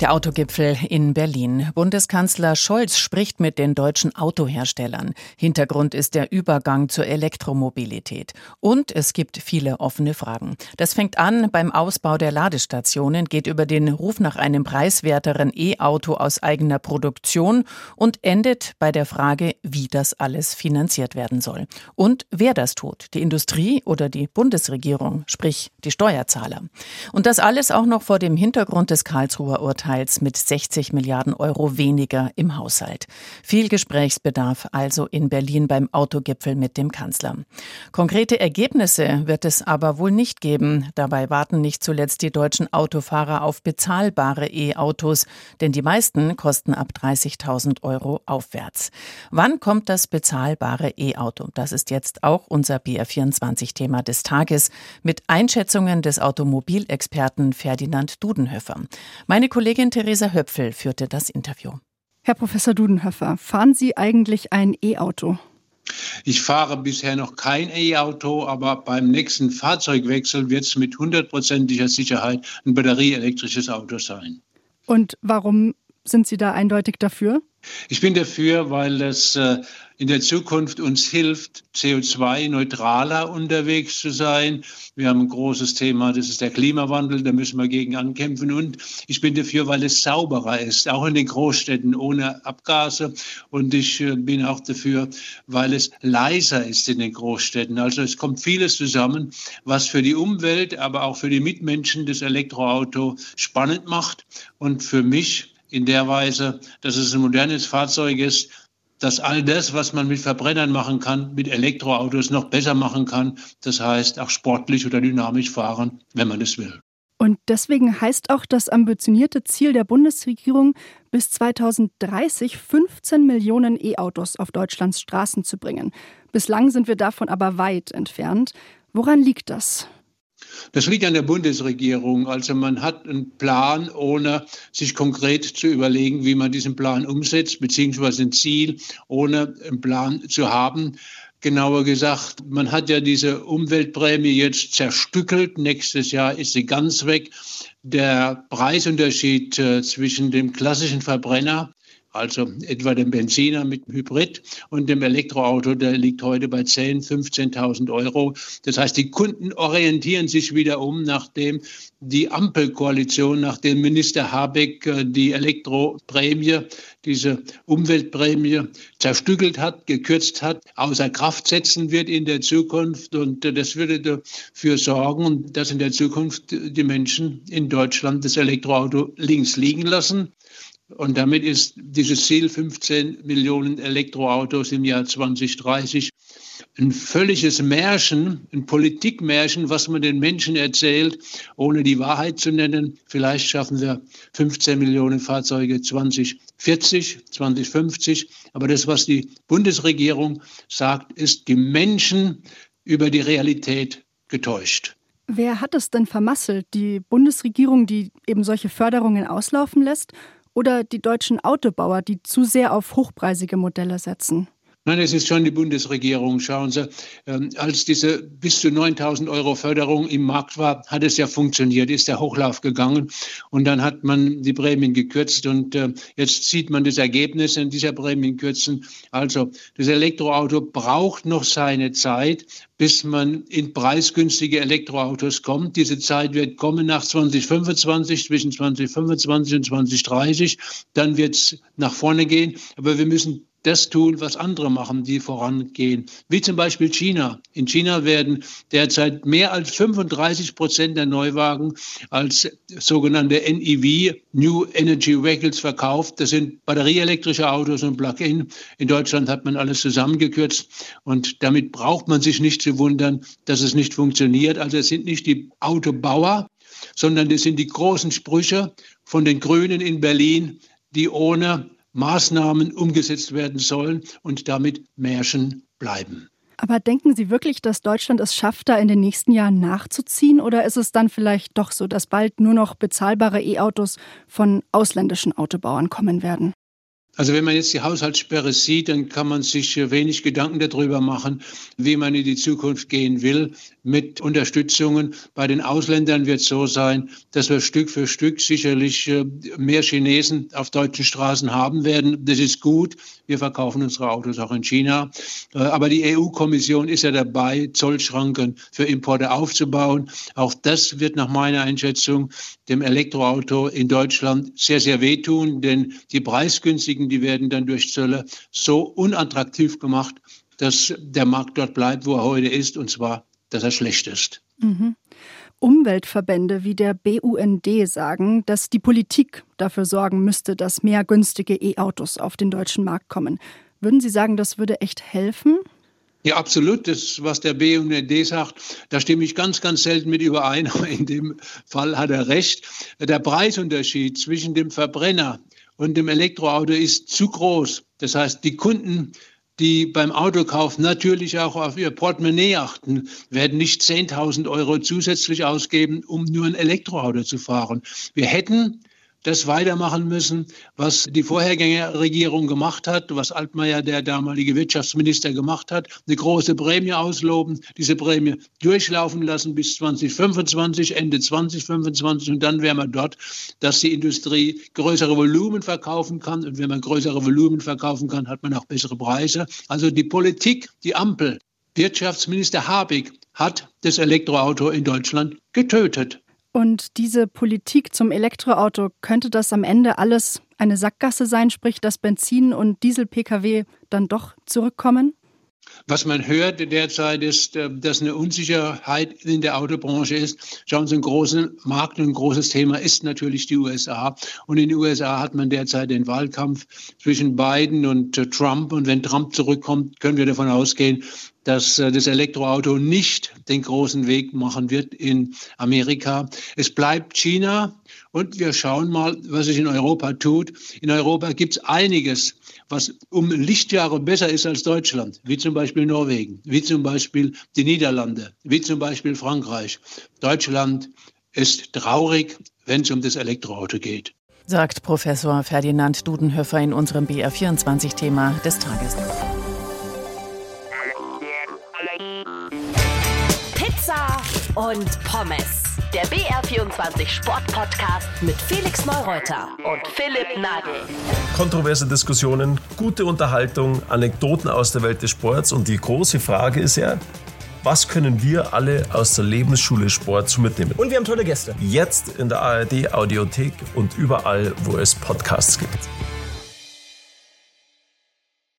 Der Autogipfel in Berlin. Bundeskanzler Scholz spricht mit den deutschen Autoherstellern. Hintergrund ist der Übergang zur Elektromobilität. Und es gibt viele offene Fragen. Das fängt an beim Ausbau der Ladestationen, geht über den Ruf nach einem preiswerteren E-Auto aus eigener Produktion und endet bei der Frage, wie das alles finanziert werden soll. Und wer das tut. Die Industrie oder die Bundesregierung, sprich die Steuerzahler. Und das alles auch noch vor dem Hintergrund des Karlsruher Urteils teils mit 60 Milliarden Euro weniger im Haushalt. Viel Gesprächsbedarf also in Berlin beim Autogipfel mit dem Kanzler. Konkrete Ergebnisse wird es aber wohl nicht geben. Dabei warten nicht zuletzt die deutschen Autofahrer auf bezahlbare E-Autos, denn die meisten kosten ab 30.000 Euro aufwärts. Wann kommt das bezahlbare E-Auto? Das ist jetzt auch unser BR24-Thema des Tages mit Einschätzungen des Automobilexperten Ferdinand Dudenhöfer. Meine Kollegin Kollegin Theresa Höpfel führte das Interview. Herr Professor Dudenhöfer, fahren Sie eigentlich ein E-Auto? Ich fahre bisher noch kein E-Auto, aber beim nächsten Fahrzeugwechsel wird es mit hundertprozentiger Sicherheit ein batterieelektrisches Auto sein. Und warum sind Sie da eindeutig dafür? Ich bin dafür, weil es äh, in der Zukunft uns hilft, CO2-neutraler unterwegs zu sein. Wir haben ein großes Thema, das ist der Klimawandel, da müssen wir gegen ankämpfen. Und ich bin dafür, weil es sauberer ist, auch in den Großstädten ohne Abgase. Und ich äh, bin auch dafür, weil es leiser ist in den Großstädten. Also es kommt vieles zusammen, was für die Umwelt, aber auch für die Mitmenschen das Elektroauto spannend macht. Und für mich in der Weise, dass es ein modernes Fahrzeug ist, dass all das, was man mit Verbrennern machen kann, mit Elektroautos noch besser machen kann. Das heißt, auch sportlich oder dynamisch fahren, wenn man es will. Und deswegen heißt auch das ambitionierte Ziel der Bundesregierung, bis 2030 15 Millionen E-Autos auf Deutschlands Straßen zu bringen. Bislang sind wir davon aber weit entfernt. Woran liegt das? Das liegt an der Bundesregierung. Also man hat einen Plan, ohne sich konkret zu überlegen, wie man diesen Plan umsetzt, beziehungsweise ein Ziel, ohne einen Plan zu haben. Genauer gesagt, man hat ja diese Umweltprämie jetzt zerstückelt. Nächstes Jahr ist sie ganz weg. Der Preisunterschied äh, zwischen dem klassischen Verbrenner also etwa dem Benziner mit Hybrid und dem Elektroauto, der liegt heute bei 10.000, 15.000 Euro. Das heißt, die Kunden orientieren sich wieder um, nachdem die Ampelkoalition, nachdem Minister Habeck äh, die Elektroprämie, diese Umweltprämie zerstückelt hat, gekürzt hat, außer Kraft setzen wird in der Zukunft. Und äh, das würde dafür sorgen, dass in der Zukunft die Menschen in Deutschland das Elektroauto links liegen lassen und damit ist dieses Ziel 15 Millionen Elektroautos im Jahr 2030 ein völliges Märchen, ein Politikmärchen, was man den Menschen erzählt, ohne die Wahrheit zu nennen. Vielleicht schaffen wir 15 Millionen Fahrzeuge 2040, 2050. Aber das, was die Bundesregierung sagt, ist die Menschen über die Realität getäuscht. Wer hat es denn vermasselt? Die Bundesregierung, die eben solche Förderungen auslaufen lässt? Oder die deutschen Autobauer, die zu sehr auf hochpreisige Modelle setzen? Nein, es ist schon die Bundesregierung. Schauen Sie, ähm, als diese bis zu 9000 Euro Förderung im Markt war, hat es ja funktioniert, ist der Hochlauf gegangen und dann hat man die Prämien gekürzt und äh, jetzt sieht man das Ergebnis in dieser Prämienkürzen. Also das Elektroauto braucht noch seine Zeit, bis man in preisgünstige Elektroautos kommt. Diese Zeit wird kommen nach 2025, zwischen 2025 und 2030. Dann wird es nach vorne gehen. Aber wir müssen das tun, was andere machen, die vorangehen. Wie zum Beispiel China. In China werden derzeit mehr als 35 Prozent der Neuwagen als sogenannte NEV, New Energy Vehicles, verkauft. Das sind batterieelektrische Autos und Plug-in. In Deutschland hat man alles zusammengekürzt und damit braucht man sich nicht zu wundern, dass es nicht funktioniert. Also es sind nicht die Autobauer, sondern es sind die großen Sprüche von den Grünen in Berlin, die ohne Maßnahmen umgesetzt werden sollen und damit Märchen bleiben. Aber denken Sie wirklich, dass Deutschland es schafft, da in den nächsten Jahren nachzuziehen? Oder ist es dann vielleicht doch so, dass bald nur noch bezahlbare E-Autos von ausländischen Autobauern kommen werden? Also wenn man jetzt die Haushaltssperre sieht, dann kann man sich wenig Gedanken darüber machen, wie man in die Zukunft gehen will mit Unterstützungen. Bei den Ausländern wird es so sein, dass wir Stück für Stück sicherlich äh, mehr Chinesen auf deutschen Straßen haben werden. Das ist gut. Wir verkaufen unsere Autos auch in China. Äh, aber die EU-Kommission ist ja dabei, Zollschranken für Importe aufzubauen. Auch das wird nach meiner Einschätzung dem Elektroauto in Deutschland sehr, sehr wehtun, denn die preisgünstigen die werden dann durch Zölle so unattraktiv gemacht, dass der Markt dort bleibt, wo er heute ist, und zwar, dass er schlecht ist. Mhm. Umweltverbände wie der BUND sagen, dass die Politik dafür sorgen müsste, dass mehr günstige E-Autos auf den deutschen Markt kommen. Würden Sie sagen, das würde echt helfen? Ja, absolut. Das, was der BUND sagt, da stimme ich ganz, ganz selten mit überein. Aber in dem Fall hat er recht. Der Preisunterschied zwischen dem Verbrenner und dem Elektroauto ist zu groß. Das heißt, die Kunden, die beim Autokauf natürlich auch auf ihr Portemonnaie achten, werden nicht 10.000 Euro zusätzlich ausgeben, um nur ein Elektroauto zu fahren. Wir hätten das weitermachen müssen, was die Vorhergängerregierung gemacht hat, was Altmaier, der damalige Wirtschaftsminister, gemacht hat. Eine große Prämie ausloben, diese Prämie durchlaufen lassen bis 2025, Ende 2025 und dann wären wir dort, dass die Industrie größere Volumen verkaufen kann. Und wenn man größere Volumen verkaufen kann, hat man auch bessere Preise. Also die Politik, die Ampel, Wirtschaftsminister Habeck hat das Elektroauto in Deutschland getötet. Und diese Politik zum Elektroauto, könnte das am Ende alles eine Sackgasse sein, sprich, dass Benzin- und Diesel-Pkw dann doch zurückkommen? Was man hört derzeit ist, äh, dass eine Unsicherheit in der Autobranche ist. Schauen Sie, ein großer Markt und ein großes Thema ist natürlich die USA. Und in den USA hat man derzeit den Wahlkampf zwischen Biden und äh, Trump. Und wenn Trump zurückkommt, können wir davon ausgehen, dass äh, das Elektroauto nicht den großen Weg machen wird in Amerika. Es bleibt China und wir schauen mal, was sich in Europa tut. In Europa gibt es einiges, was um Lichtjahre besser ist als Deutschland, wie zum Beispiel Norwegen, wie zum Beispiel die Niederlande, wie zum Beispiel Frankreich. Deutschland ist traurig, wenn es um das Elektroauto geht. Sagt Professor Ferdinand Dudenhöfer in unserem BR24-Thema des Tages. Und Pommes. Der BR24 Sportpodcast mit Felix Neureuter und Philipp Nagel. Kontroverse Diskussionen, gute Unterhaltung, Anekdoten aus der Welt des Sports und die große Frage ist ja, was können wir alle aus der Lebensschule Sport zu mitnehmen? Und wir haben tolle Gäste. Jetzt in der ARD Audiothek und überall, wo es Podcasts gibt.